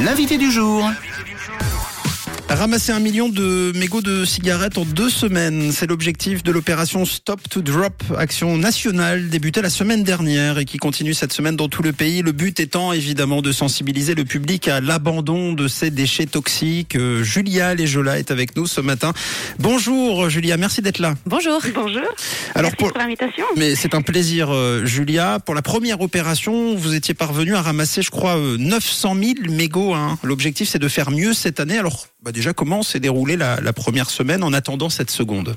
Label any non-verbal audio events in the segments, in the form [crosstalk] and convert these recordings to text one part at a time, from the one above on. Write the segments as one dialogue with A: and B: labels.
A: L'invité du jour.
B: Ramasser un million de mégots de cigarettes en deux semaines, c'est l'objectif de l'opération Stop to Drop, action nationale débutée la semaine dernière et qui continue cette semaine dans tout le pays. Le but étant évidemment de sensibiliser le public à l'abandon de ces déchets toxiques. Euh, Julia Lejola est avec nous ce matin. Bonjour Julia, merci d'être là.
C: Bonjour.
D: Bonjour.
B: Alors
D: Merci
B: pour,
D: pour l'invitation.
B: mais c'est un plaisir euh, Julia. Pour la première opération, vous étiez parvenu à ramasser, je crois, euh, 900 000 mégots. hein. L'objectif c'est de faire mieux cette année. Alors bah déjà, comment s'est déroulée la, la première semaine en attendant cette seconde?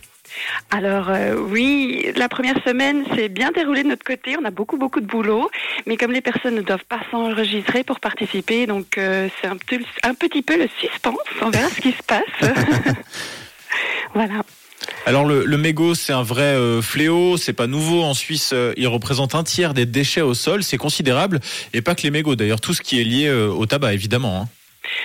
D: Alors euh, oui, la première semaine s'est bien déroulée de notre côté. On a beaucoup beaucoup de boulot, mais comme les personnes ne doivent pas s'enregistrer pour participer, donc euh, c'est un, petit- un petit peu le suspense. On verra ce qui se passe. [laughs] voilà.
E: Alors le, le mégot, c'est un vrai euh, fléau, c'est pas nouveau. En Suisse, euh, il représente un tiers des déchets au sol, c'est considérable. Et pas que les mégots, d'ailleurs, tout ce qui est lié euh, au tabac, évidemment. hein.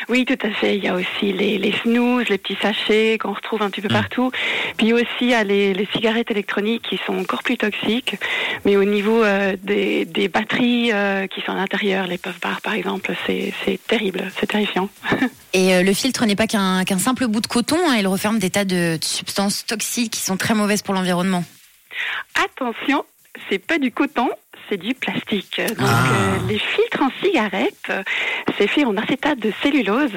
D: Oui, tout à fait. Il y a aussi les, les snooze, les petits sachets qu'on retrouve un petit peu partout. Puis aussi, il y a les, les cigarettes électroniques qui sont encore plus toxiques. Mais au niveau euh, des, des batteries euh, qui sont à l'intérieur, les puff bars par exemple, c'est terrible, c'est terrifiant. [laughs]
C: Et euh, le filtre n'est pas qu'un qu'un simple bout de coton, hein, il referme des tas de substances toxiques qui sont très mauvaises pour l'environnement.
D: Attention, c'est pas du coton, c'est du plastique. Donc
B: Ah.
D: euh, les filtres en cigarette, euh, c'est fait en acétate de cellulose,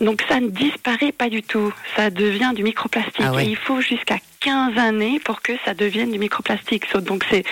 D: donc ça ne disparaît pas du tout. Ça devient du microplastique.
C: Ah ouais.
D: Et il faut jusqu'à 15 années pour que ça devienne du microplastique. Donc c'est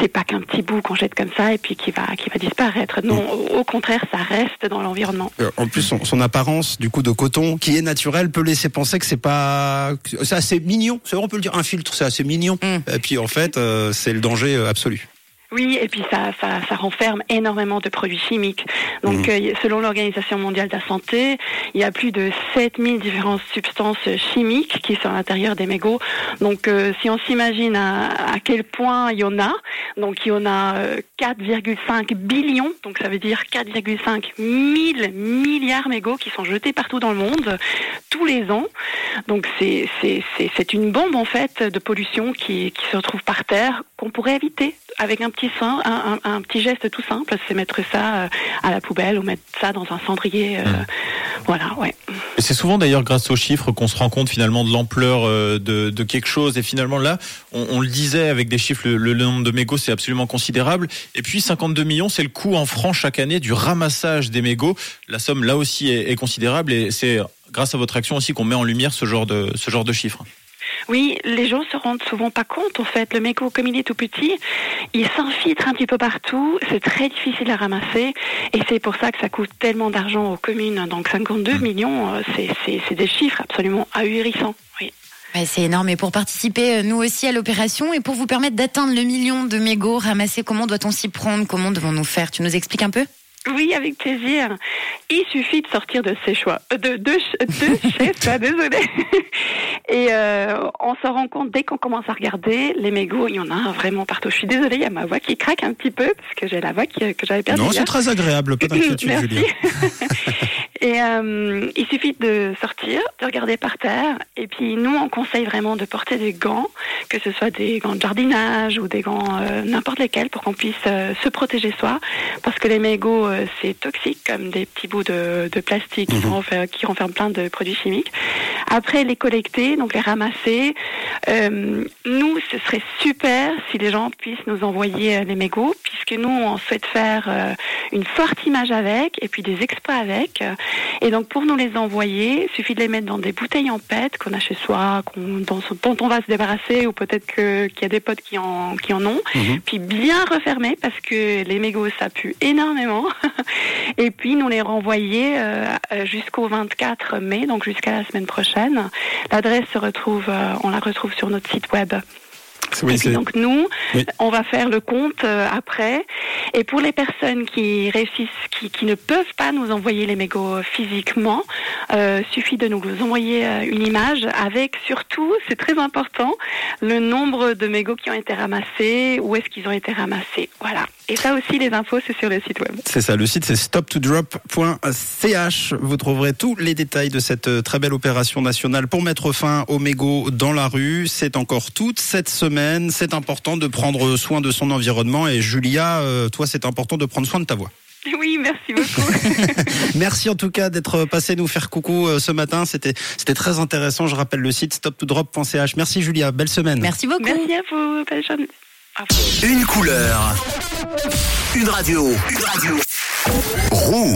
D: c'est pas qu'un petit bout qu'on jette comme ça et puis qui va qui va disparaître. Non, au, au contraire, ça reste dans l'environnement.
B: Euh, En plus, son, son apparence du coup de coton, qui est naturelle, peut laisser penser que c'est pas, c'est assez mignon. C'est vrai, on peut le dire, un filtre, c'est assez mignon.
C: Mm.
B: Et puis en fait, euh, c'est le danger absolu.
D: Oui, et puis ça, ça, ça renferme énormément de produits chimiques. Donc,
B: Mhm.
D: euh, selon l'Organisation mondiale de la santé, il y a plus de 7000 différentes substances chimiques qui sont à l'intérieur des mégots. Donc, euh, si on s'imagine à, à quel point il y en a, donc il y en a euh, 4,5 billions, donc ça veut dire 4,5 mille milliards mégots qui sont jetés partout dans le monde tous les ans. Donc, c'est une bombe en fait de pollution qui, qui se retrouve par terre qu'on pourrait éviter avec un petit sein, un, un- un petit geste tout simple, c'est mettre ça euh, à la poubelle ou mettre ça dans un cendrier. euh, Voilà, ouais.
E: C'est souvent d'ailleurs grâce aux chiffres qu'on se rend compte finalement de l'ampleur euh, de, de quelque chose. Et finalement là, on, on le disait avec des chiffres, le, le nombre de mégots c'est absolument considérable. Et puis 52 millions, c'est le coût en francs chaque année du ramassage des mégots. La somme là aussi est, est considérable et c'est grâce à votre action aussi qu'on met en lumière ce genre de ce genre de chiffres.
D: Oui, les gens se rendent souvent pas compte, en fait. Le mégot, comme il est tout petit, il s'infiltre un petit peu partout. C'est très difficile à ramasser. Et c'est pour ça que ça coûte tellement d'argent aux communes. Donc 52 millions, euh, c'est- des chiffres absolument ahurissants. Oui.
C: Ouais, c'est énorme. Et pour participer, euh, nous aussi, à l'opération, et pour vous permettre d'atteindre le million de mégots ramassés, comment doit-on s'y prendre? Comment devons-nous faire? Tu nous expliques un peu?
D: Oui, avec plaisir. Il suffit de sortir de ses choix, euh, de, de, de chez soi, désolé. Et euh, on se rend compte dès qu'on commence à regarder les mégots, il y en a vraiment partout. Je suis désolée, il y a ma voix qui craque un petit peu parce que j'ai la voix que j'avais perdue.
B: non, c'est très agréable, pas d'inquiétude, [laughs]
D: Merci. [laughs] Et euh, il suffit de sortir, de regarder par terre, et puis nous on conseille vraiment de porter des gants, que ce soit des gants de jardinage ou des gants euh, n'importe lesquels, pour qu'on puisse euh, se protéger soi, parce que les mégots euh, c'est toxique comme des petits bouts de, de plastique qui, renferment, qui renferment plein de produits chimiques. Après les collecter, donc les ramasser. Euh, nous, ce serait super si les gens puissent nous envoyer euh, les mégots, puisque nous on souhaite faire euh, une forte image avec et puis des expos avec. Et donc pour nous les envoyer, il suffit de les mettre dans des bouteilles en PET qu'on a chez soi, dont, dont on va se débarrasser ou peut-être que, qu'il y a des potes qui en, qui en ont.
B: Mhm.
D: Puis bien refermer parce que les mégots ça pue énormément. [laughs] et puis nous les renvoyer euh, jusqu'au 24 mai, donc jusqu'à la semaine prochaine. L'adresse se retrouve, euh, on la retrouve sur notre site web.
B: Oui,
D: et puis
B: c'est-
D: donc nous,
B: Oui.
D: on va faire le compte euh, après. Et pour les personnes qui réussissent, qui, qui ne peuvent pas nous envoyer les mégots physiquement, euh, suffit de nous envoyer euh, une image avec surtout, c'est très important, le nombre de mégots qui ont été ramassés, où est-ce qu'ils ont été ramassés. Voilà. Et ça aussi, les infos, c'est sur le site web.
B: C'est ça, le site c'est stoptodrop.ch. Vous trouverez tous les détails de cette euh, très belle opération nationale pour mettre fin aux mégots dans la rue. C'est encore toute cette semaine. C'est important de prendre soin de son environnement. Et Julia, euh, toi, c'est important de prendre soin de ta voix.
D: Oui, merci beaucoup. [laughs]
B: Merci en tout cas d'être passé nous faire coucou euh, ce matin. C'était c'était très intéressant. Je rappelle le site stop2drop.ch. Merci Julia. Belle semaine.
C: Merci beaucoup.
D: merci à vous. Belle journée.
A: Une couleur. Une radio. Une radio. Rouge.